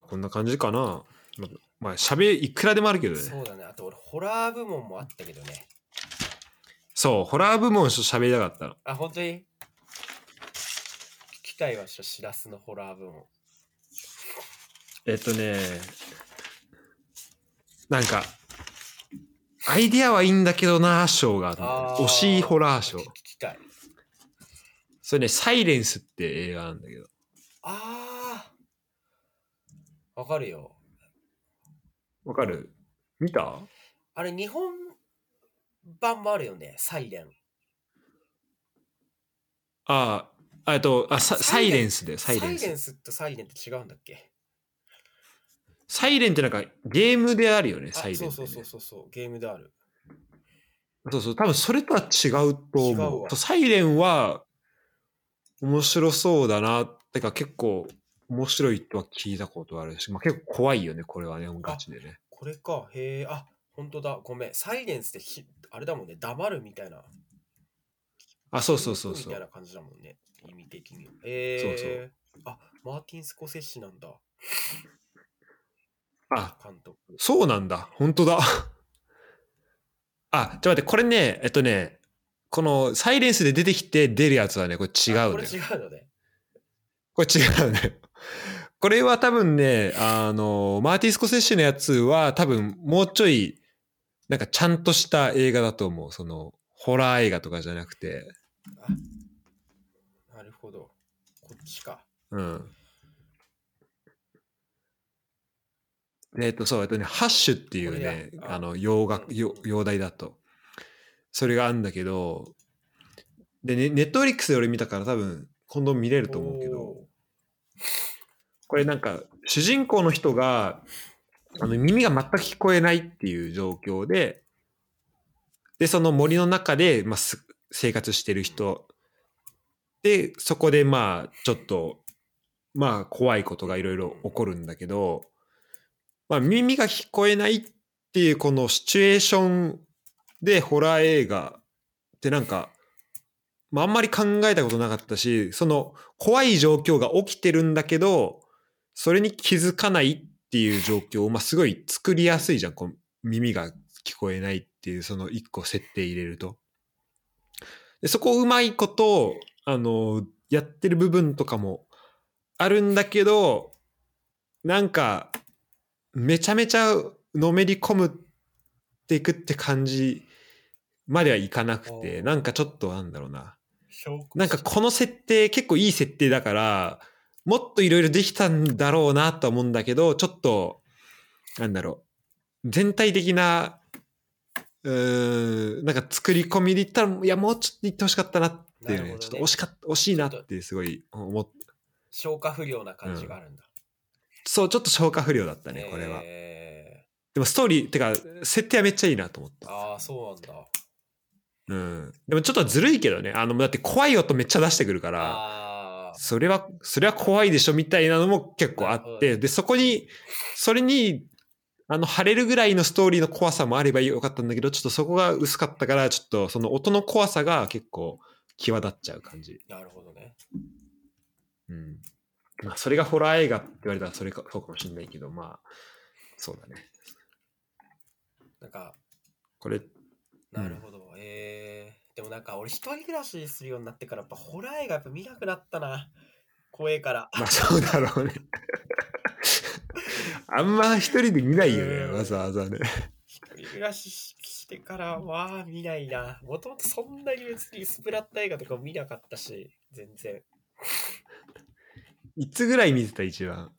こんな感じかな。ままあ、喋りいくらでもあるけどね。そうだね。あと俺、ホラー部門もあったけどね。そう、ホラー部門ちょっと喋りたかったの。あ、本当に？聞きたいわ、ししらすのホラー部門。えっとね、なんか、アイディアはいいんだけどな、賞があるのあー惜しいホラー賞聞。聞きたい。それね、サイレンスって映画なんだけど。あー。わかるよ。わかる？見た？あれ、日本版もあるよね。サイレン。ああ、えっと、あ、ササイレンスで、サイレンス。サイレンスとサイレンって違うんだっけ？サイレンってなんかゲームであるよね、あサイレンね、そうそうそうそうそう。ゲームである。そうそう、多分それとは違うと思う。うサイレンは面白そうだな。てか結構面白いとは聞いたことあるし、まあ、結構怖いよね、これはね、ガチでね。これか。へえ。あ、本当だ。ごめん。サイレンスってひあれだもんね。黙るみたいな。あ、そうそうそうみそう。たいな感じだもんね。意味的には。えー、あ、マーティン・スコセッシなんだ。あ、監督。そうなんだ。本当だ。あ、ちょっと待って、これね、えっとね、このサイレンスで出てきて出るやつはね、これ違うあこれ。違うのね。これ違うね。これは多分ね、あの、マーティン・スコセッシのやつは多分もうちょい、なんかちゃんとした映画だと思う。その、ホラー映画とかじゃなくて。なるほど。こっちか。うん。えっと、そう、えっとね、ハッシュっていうねああの、洋楽、洋題だと。それがあるんだけど、で、ね、ネットフリックスで俺見たから多分、今度見れると思うけど、おこれなんか、主人公の人が、あの、耳が全く聞こえないっていう状況で、で、その森の中で、まあ、す生活してる人、で、そこでまあ、ちょっと、まあ、怖いことがいろいろ起こるんだけど、まあ、耳が聞こえないっていうこのシチュエーションでホラー映画ってなんか、まあ、あんまり考えたことなかったし、その怖い状況が起きてるんだけど、それに気づかないっていう状況を、まあ、すごい作りやすいじゃん。こう耳が聞こえないっていう、その一個設定入れると。でそこをうまいこと、あの、やってる部分とかもあるんだけど、なんか、めちゃめちゃのめり込むっていくって感じまではいかなくて、なんかちょっとなんだろうな。なんかこの設定結構いい設定だから、もっといろいろできたんだろうなとは思うんだけど、ちょっと、なんだろう。全体的な、うーん、なんか作り込みで言ったら、いや、もうちょっと言ってほしかったなっていうね、ねちょっと惜しかった、惜しいなってすごい思っ消化不良な感じがあるんだ。そう、ちょっと消化不良だったね、これは。えでもストーリー、てか、設定はめっちゃいいなと思っー、た。ああ、そうなんだ。うん。でもちょっとずるいけどね。あの、だって怖い音めっちゃ出してくるから、それは、それは怖いでしょみたいなのも結構あって、で、そこに、それに、あの、晴れるぐらいのストーリーの怖さもあればよかったんだけど、ちょっとそこが薄かったから、ちょっとその音の怖さが結構際立っちゃう感じ。なるほどね。うん。まあ、それがホラー映画って言われたらそれか、そうかもしれないけど、まあ、そうだね。なんか、これ、なるほど。えー、でもなんか俺一人暮らしするようになってからやっぱホラー映画やっぱ見なくなったな。怖えから。まあそうだろうね。あんま一人で見ないよね、うんわざわざね。一人暮らしししてからは見ないな。もともとそんなに別にスプラッタ映画とかも見なかったし、全然。いつぐらい見てた一番？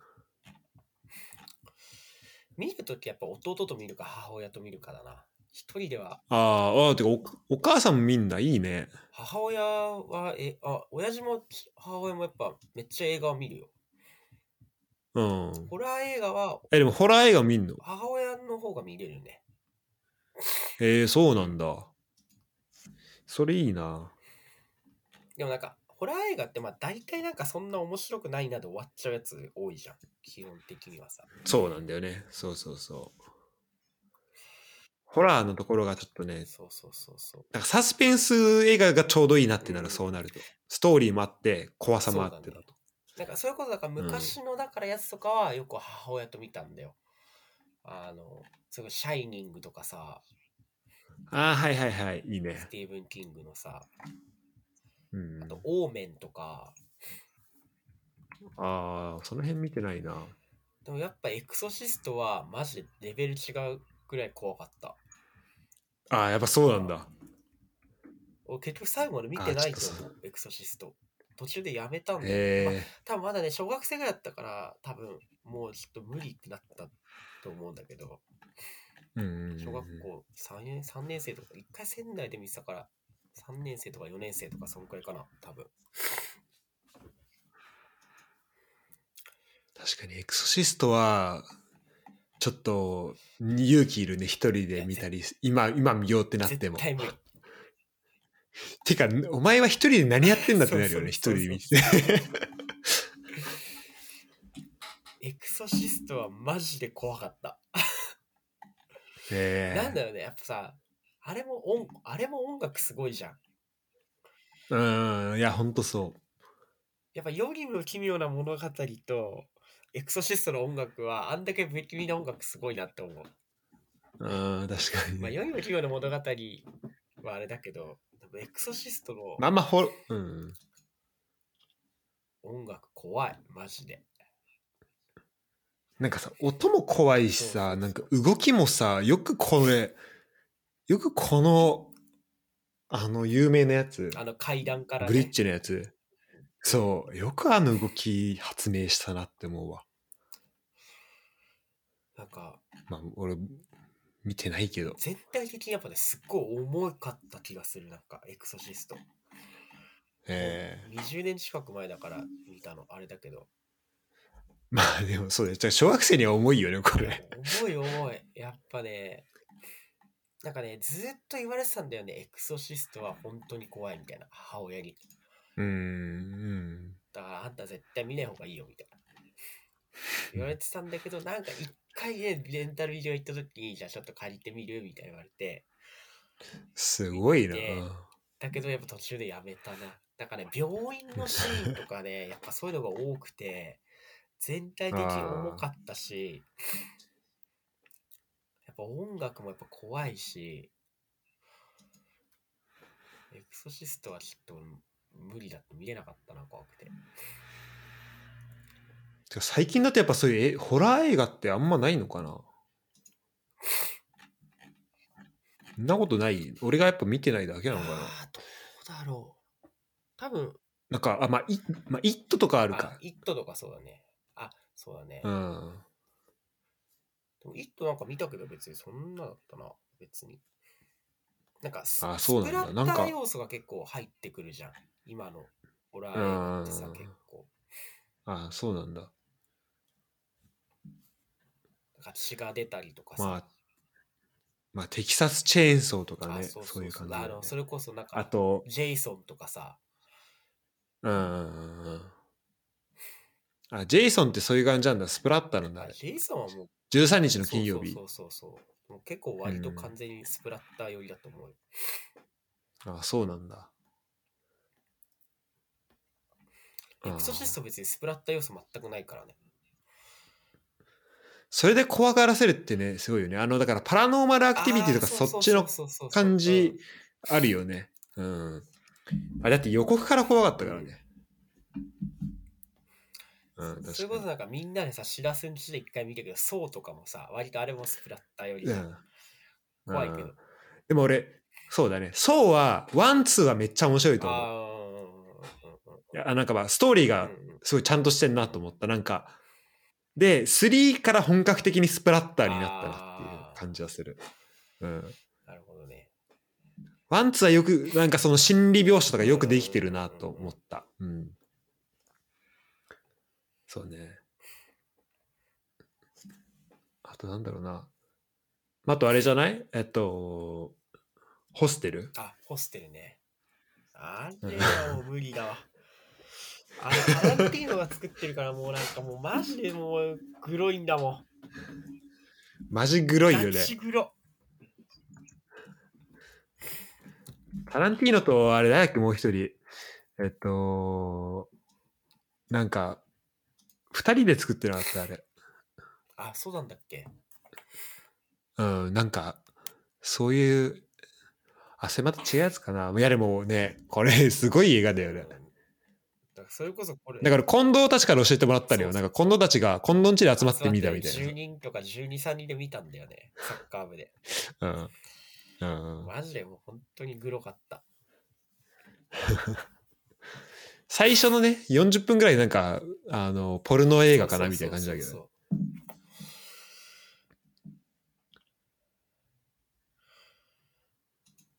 見るときやっぱ弟と見るか母親と見るかだな。一人では、あーあー、てかお、お母さんも見んだ、いいね。母親は、え、あ、親父も母親もやっぱめっちゃ映画を見るよ。うん。ホラー映画はえ、でもホラー映画見んの？母親の方が見れるね。へえそうなんだ。それいいな。でもなんか、ホラー映画ってまあ大体なんかそんな面白くないなで終わっちゃうやつ多いじゃん。基本的にはさ。そうなんだよね。そうそうそう。ホラーのところがちょっとね、そうそうそうそう。なんかサスペンス映画がちょうどいいなってなる、うんそうなると。ストーリーもあって、怖さもあってだそうだと。なんかそれこそだから昔のだからやつとかはよく母親と見たんだよ。あの、それこそシャイニングとかさ、ああ、はいはいはい。いいねス。ティーブン・キングのさ、うんあ。とオーメンとか、ああ、その辺見てないな。でもやっぱエクソシストはマジでレベル違うくらい怖かった。ああ、やっぱそうなんだ。俺結局最後まで見てないと思う、エクソシスト。途中でやめたんだよ。まあへえ。多分まだね、小学生ぐらいだったから、多分もうちょっと無理ってなったと思うんだけど。小学校3年 ,3 年生とか、一回仙台で見てたから、3年生とか4年生とか、そんくらいかな、多分。確かにエクソシストは、ちょっと勇気いるね、一人で見たり、今、今見ようってなっても。てか、お前は一人で何やってんだってなるよね、一人で見て。エクソシストはマジで怖かった。へえなんだよね、やっぱさ、あれも音、あれも音楽すごいじゃん。うん、いや、ほんとそやっぱ世にも奇妙な物語と、エクソシストの音楽は、あんだけ不気味な音楽すごいなって思う。う。うん、確かに。まあ、世にも奇妙な物語はあれだけど、でもエクソシストのまあまあ、ほ、うん。音楽怖い、マジで。なんかさ、音も怖いしさ、なんか動きもさ、よくこれ、よくこの、あの有名なやつ、あの階段から、ね。ブリッジのやつ、そう、よくあの動き発明したなって思うわ。なんか、まあ、俺、見てないけど。全体的にやっぱね、すっごい重かった気がする、なんか、エクソシスト。ええ20年近く前だから見たの、あれだけど。まあでもそうだ小学生には重いよね、これ。重い重い。やっぱね、なんかね、ずっと言われてたんだよね、エクソシストは本当に怖いみたいな、母親に。うーん。だからあんた絶対見ない方がいいよみたいな。言われてたんだけど、なんか一回ね、レンタルビデオ行った時に、じゃあちょっと借りてみるみたいな言われて、すごいな。でだけどやっぱ途中でやめたな。なんかね、病院のシーンとかね、やっぱそういうのが多くて、全体的に重かったし、やっぱ音楽もやっぱ怖いし、エクソシストはちょっと無理だって見れなかったな、怖くて。最近だとやっぱそういうえホラー映画ってあんまないのかな？そんなことない俺がやっぱ見てないだけなのかな？あーどうだろう。多分、なんか、あ、まあ、い、まあ、イットとかあるかあ。イットとかそうだね。あ、そうだね。うん。でもイットなんか見たけど別にそんなだったな、別に。なんかス、あそうなんだなんかッター要素が結構入ってくるじゃん。今のホラー映画ってさうん、結構。あそうなんだ。か血が出たりとかさ。まあ、まあ、テキサスチェーンソーとかね、あそういう感じね、あの、それこそなんか、あと、ジェイソンとかさ。うんうんうんうん。あ、ジェイソンってそういう感じなんだ。スプラッタなんだあ。ジェイソンはもう、13日の金曜日そ。うそうそうそう。もう結構割と完全にスプラッター寄りだと思うよ。あ、そうなんだ。エクソシスト別にスプラッター要素全くないからね。それで怖がらせるってね、すごいよね。あの、だからパラノーマルアクティビティとかそっちの感じあるよね。うん。あ、だって予告から怖かったからね。うん。それこそなんかみんなでさ、しらすんちで一回見たけど、 SAWとかもさ、割とあれもスプラッターより怖いけど。んでも俺、そうだね。 SAWは、 one、twoはめっちゃ面白いと思う。あーうんなんかまあ、ストーリーがすごいちゃんとしてんなと思った。なんか、で、3から本格的にスプラッターになったなっていう感じはする。うん。なるほどね。ワンツーはよく、なんかその心理描写とかよくできてるなと思った。うん。そうね。あとなんだろうな。あとあれじゃない？えっと、ホステル？あ、ホステルね。あれは無理だわ。あれ、タランティーノが作ってるからもうなんかもうマジでもうグロいんだもん。マジグロいよねガ。チグロ。タランティーノとあれだっけもう一人。えっと、なんか、二人で作ってなかった、あれ。あ、そうなんだっけうん、なんか、そういう、あ、それまた違うやつかな。いや、でもね、これ、すごい映画だよねそれこそこれ。だから、近藤たちから教えてもらったのよ。なんか、近藤たちが、近藤ん家で集まって見たみたい10人とか12、3人で見たんだよね。サッカー部で。な。うん。うん、マジでもう本当にグロかった。最初のね、40分ぐらいなんか、あの、ポルノ映画かなみたいな感じだけど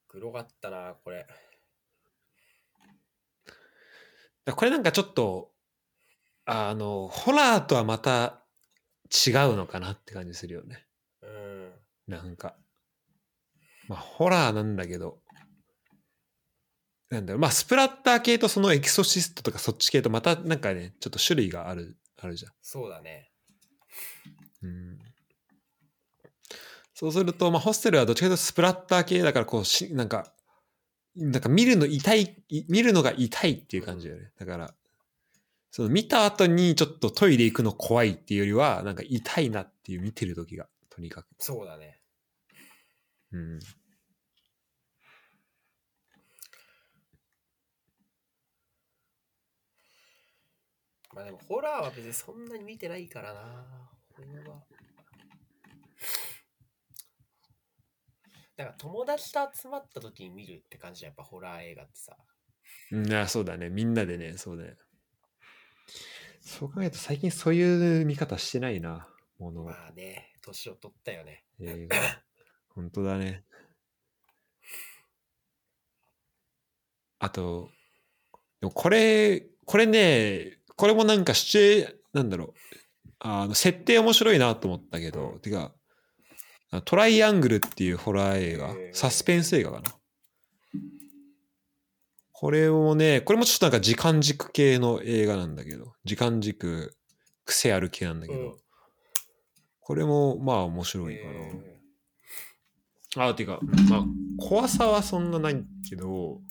グロかったな、これ。だからこれなんかちょっと、あの、ホラーとはまた違うのかなって感じするよね。うん。なんか。まあ、ホラーなんだけど、なんだろう、まあ、スプラッター系とそのエキソシストとかそっち系とまたなんかね、ちょっと種類がある、あるじゃん。そうだね。うん。そうすると、まあ、ホステルはどっちかというとスプラッター系だから、こうし、なんか、なんか見るの痛い、い見るのが痛いっていう感じだよね。だから、その見た後にちょっとトイレ行くの怖いっていうよりは、なんか痛いなっていう見てる時が、とにかく。そうだね。うん。まあでもホラーは別にそんなに見てないからな。これは。だから友達と集まった時に見るって感じやっぱホラー映画ってさ。うん、あそうだね。みんなでね、そうだね。そう考えると最近そういう見方してないな、もの。まあね、年を取ったよね。映画。本当だね。あと、でもこれ、これね、これもなんかシチュエ、なんだろう、あの、設定面白いなと思ったけど、うんてか、あトライアングルっていうホラー映画、サスペンス映画かな。これもね、これもちょっとなんか時間軸系の映画なんだけど、時間軸、癖ある系なんだけど、うんこれもまあ面白いかな。えあ、ていうか、まあ、怖さはそんなないけど、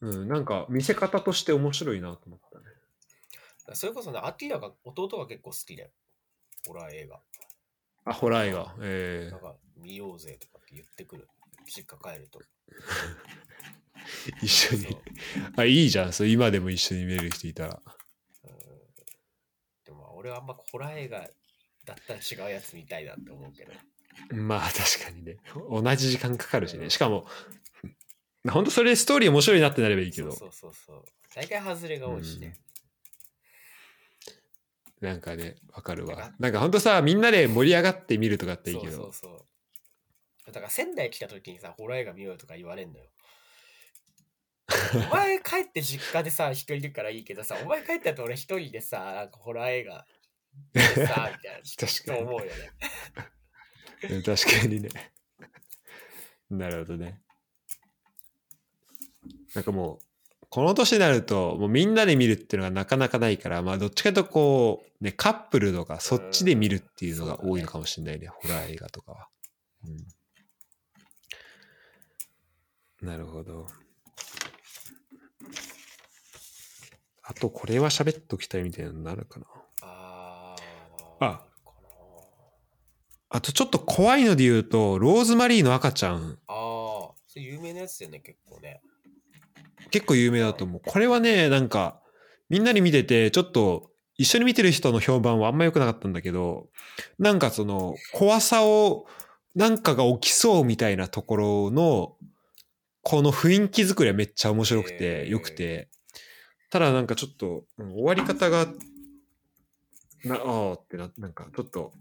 うん、なんか見せ方として面白いなと思ったね。ーそれこそね、アティラが弟が結構好きだよ。ホラー映画。あ、ホラー映画。えなんか見ようぜとかって言ってくる。実家帰ると。ー、一緒に。あ、いいじゃん。そう今でも一緒に見れる人いたら。うんでもまあ俺はあんまホラー映画だったら違うやつ見たいなって思うけど。まあ確かにね。同じ時間かかるしね。しかも、本当それでストーリー面白いなってなればいいけど、そうそうそうそう。大体外れが多いしね。なんかね、わかるなんかわ。なんか本当さ、みんなで盛り上がって見るとかっていいけど、そうそうそう。だから仙台来た時にさ、ホラー映画見ようとか言われんのよ。お前帰って実家でさ、一人いるからいいけどさ、お前帰った後俺一人でさ、なんかホラー映画見てさ、みたいな。確かにと思うよね。うん確かにね。なるほどね。なんかもう、この年になると、もうみんなで見るっていうのがなかなかないから、まあどっちかというとこう、ね、カップルとかそっちで見るっていうのが多いのかもしれないね、ホラー映画とかは。うん、なるほど。あと、これは喋っときたいみたいなのなるかな。ああー。あとちょっと怖いので言うと、ローズマリーの赤ちゃん、なあー、それ有名なやつだよね、結構ね。結構有名だと思う。これはね、なんか、みんなで見てて、ちょっと、一緒に見てる人の評判はあんま良くなかったんだけど、なんかその、怖さを、なんかが起きそうみたいなところの、この雰囲気作りはめっちゃ面白くて、良くて、ただなんかちょっと、うん終わり方が、な、ああってな、なんかちょっと、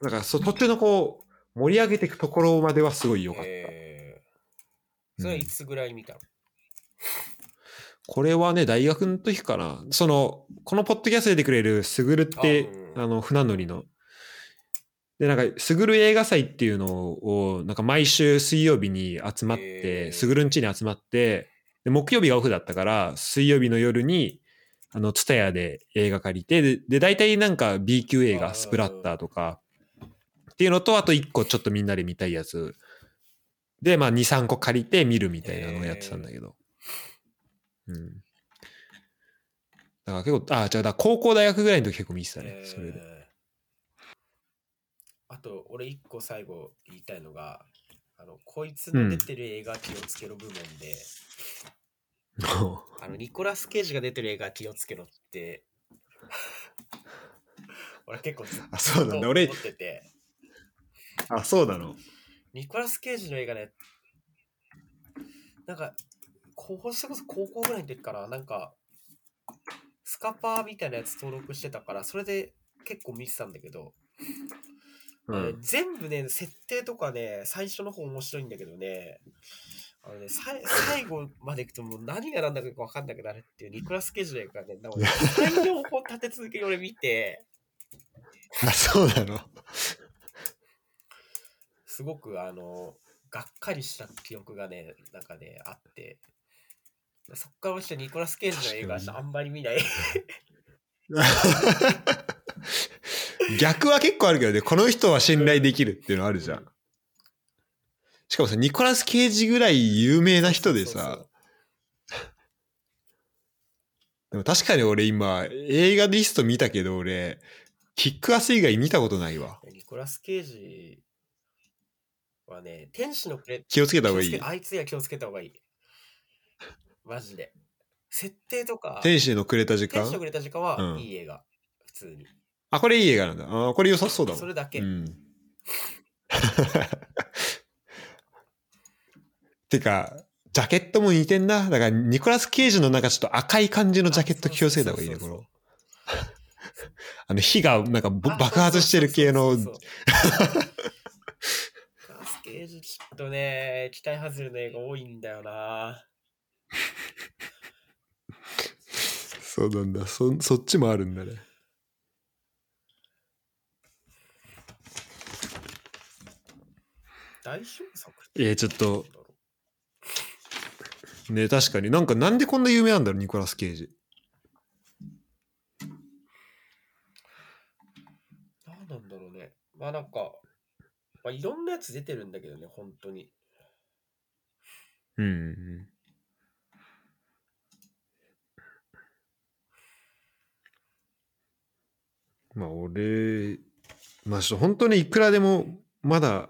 なんかそ途中のこう、盛り上げていくところまではすごい良かった。えー、それはいつぐらい見たの、これはね、大学の時かな。その、このポッドキャストで出てくれるすぐるって、あうんあの、船乗りの。で、なんか、すぐる映画祭っていうのを、なんか毎週水曜日に集まっへて、ーすぐるん家に集まって、で木曜日がオフだったから、水曜日の夜に、あの、ツタヤで映画借りて、で、で大体なんか B 級映画、スプラッターとか、っていうのと、あと1個ちょっとみんなで見たいやつ。で、まあ2、3個借りて見るみたいなのをやってたんだけど。うん。だから結構、あ、じゃあ高校大学ぐらいの時結構見てたね、えーそれで。あと、俺一個最後言いたいのが、あの、こいつの出てる映画気をつけろ部門で、あの、ニコラス・ケイジが出てる映画気をつけろって、俺結構ずっあ、そうなんだ。俺と思、ってて、あ、そうなの。ニコラス・ケイジの映画ね、なんか、高校それこそ高校ぐらいの時から、なんか、スカパーみたいなやつ登録してたから、それで結構見てたんだけど、うん。全部ね、設定とかね、最初の方面白いんだけどね、あのね、さい最後までいくともう何が何だか分かんなくなるっていうニコラス・ケイジの映画がね、なんか3、4本立て続けに俺見て、あ、そうなの？すごくあの、がっかりした記憶がね、なんかね、あって、そっから落ちてニコラス・ケイジの映画あんまり見ない。逆は結構あるけどね、この人は信頼できるっていうのあるじゃん。しかもさ、ニコラス・ケイジぐらい有名な人でさ、でも確かに俺今、映画リスト見たけど俺、キックアス以外見たことないわ。ニコラス・ケイジはね、天使のくれ気をつけた方がいい。あいつには気をつけた方がいい。マジで。設定とか、天使のくれた時間？天使のくれた時間はうんいい映画。普通に。あ、これいい映画なんだ。あこれ良さそうだもん。それだけ。うん。てか、ジャケットも似てんな。だから、ニコラス・ケイジのなんかちょっと赤い感じのジャケット気をつけた方がいいね、こそうそうの。あの、火がなんかぼあ爆発してる系のそう、そうそうそうニコラス・ケイジちょっとね、期待外れの映画多いんだよな。そうなんだ。そ、そっちもあるんだね。代表作ってえー、ちょっとね、確かになんかなんでこんな有名なんだろう、ニコラス・ケイジ。何なんだろうね。まあなんか、まあ、いろんなやつ出てるんだけどね、本当に。うんうんうん。まあ俺、まあ本当にいくらでもまだ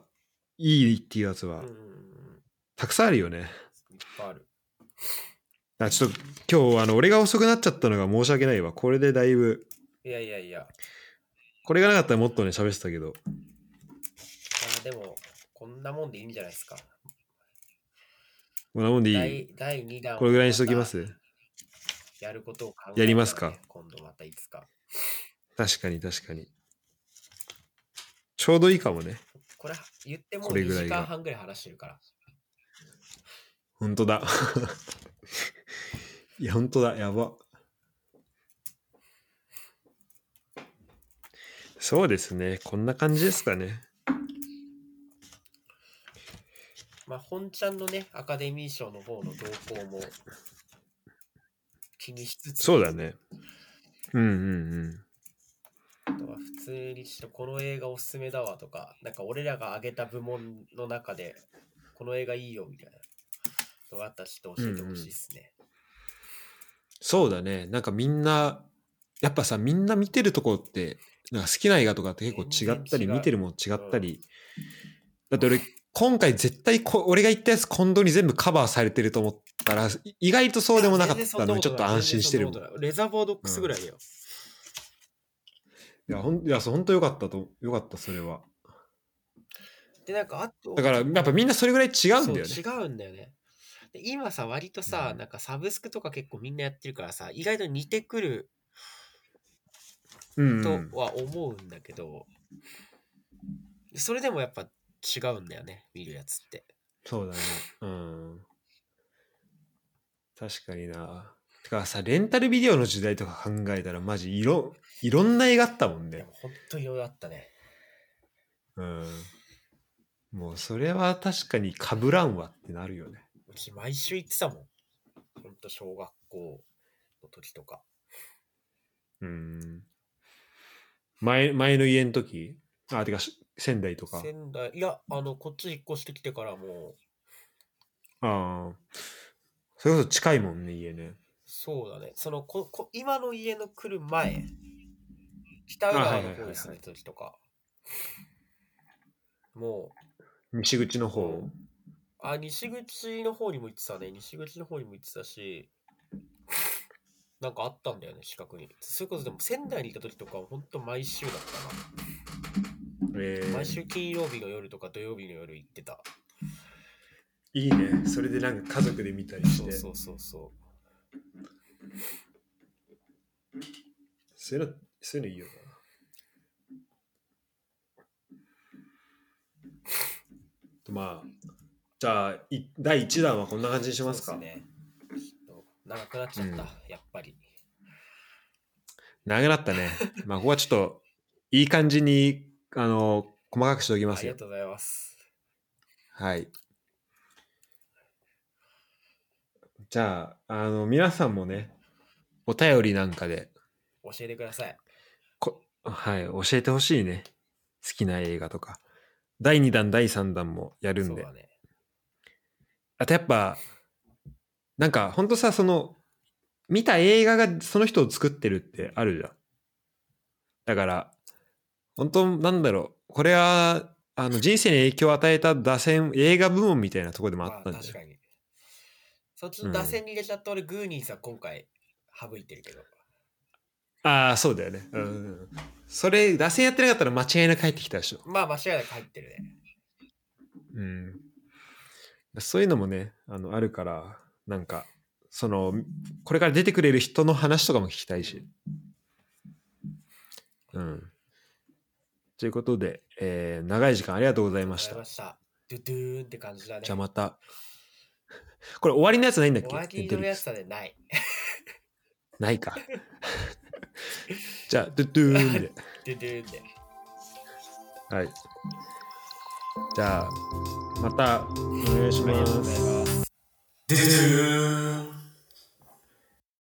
いいっていうやつは。たくさんあるよね。いっぱいある。あちょっと今日あの俺が遅くなっちゃったのが申し訳ないわ。これでだいぶ、いやいやいや。これがなかったらもっとね喋ってたけど。あでも、こんなもんでいいんじゃないですか。こんなもんでいい？第第2弾をこれぐらいにしときます？やることを考えねやりますか？今度またいつか。確かに確かに。ちょうどいいかもね。これ言っても2これぐらいが時間半ぐらい話してるから。本当だ。いや、本当だ。やば。そうですね。こんな感じですかね。まあ、本ちゃんのね、アカデミー賞の方の動向も気にしつつ、そうだね。うんうんうん。あとは普通にちょっとこの映画おすすめだわとか、なんか俺らが挙げた部門の中で、この映画いいよみたいなのがあったらちょっと教えてほしいですね。そうだね。なんかみんな、やっぱさ、みんな見てるとこって、なんか好きな映画とかって結構違ったり、見てるもん違ったり。だって俺、今回絶対こ、俺が言ったやつ今度に全部カバーされてると思ったら、意外とそうでもなかったので、ちょっと安心してるもん。レザーボードックスぐらいだよ。や、ほんいや、そう本当よかったと、よかった、それは。で、なんかあと、だから、やっぱみんなそれぐらい違うんだよね。違うんだよね。で今さ、割とさ、うんなんかサブスクとか結構みんなやってるからさ、意外と似てくるとん。は思うんだけど、それでもやっぱ違うんだよね、見るやつって。そうだね。うん。確かにな。てかさ、レンタルビデオの時代とか考えたら、マジいろ、いろんな映画あったもんねでも。本当いろいろあったね。うん。もうそれは確かにかぶらんわってなるよね。うち毎週行ってたもん。ほんと小学校の時とか。うん。前、前の家の時？あ、てかし仙台とか。仙台、いや、あの、こっち引っ越してきてからもう、ああ。それこそ近いもんね、家ね。そうだね。そのここ今の家の来る前、北浦和の方に住んでた時とか、も西口の方？う、あ、西口の方にも行ってたね。西口の方にも行ってたし、なんかあったんだよね、近くに。それこそでも仙台にいた時とかは本当毎週だったな。えー毎週金曜日の夜とか土曜日の夜行ってた。いいね。それでなんか家族で見たりして。そうそうそうそそういうの、そういうのいいよな。まあ、じゃあ、い第1弾はこんな感じにう。しますかそうっね。長くなっちゃった、うんやっぱり。長くなったね。まあ、ここはちょっと、いい感じに、あの、細かくしておきますよ。ありがとうございます。はい。じゃあ、あの、皆さんもね、お便りなんかで、教えてください。こはい、教えてほしいね。好きな映画とか。第2弾、第3弾もやるんで。ね。あとやっぱ、なんかほんとさ、その、見た映画がその人を作ってるってあるじゃん。だから、本当なんだろう。これは、あの、人生に影響を与えた打線、映画部門みたいなところでもあまあったんじゃない？確かに。そっちの打線に入れちゃった俺、グーニーさん今回省いてるけど。ああ、そうだよね。うん。それ、打線やってなかったら間違いなく入ってきたでしょ。まあ間違いなく入ってるね。うん。そういうのもね、あの、あるから、なんか、その、これから出てくれる人の話とかも聞きたいし。うん。ということで、えー長い時間ありがとうございましたありがとうございま。した。ドゥドゥーンって感じだね。じゃあまた。これ終わりのやつないんだっけ？おわりのやつはね、ない。ないか。じゃあ、ドゥドゥーンで。ドゥドゥーンで。はい。じゃあ、またお願いし。ます。ドゥドゥーン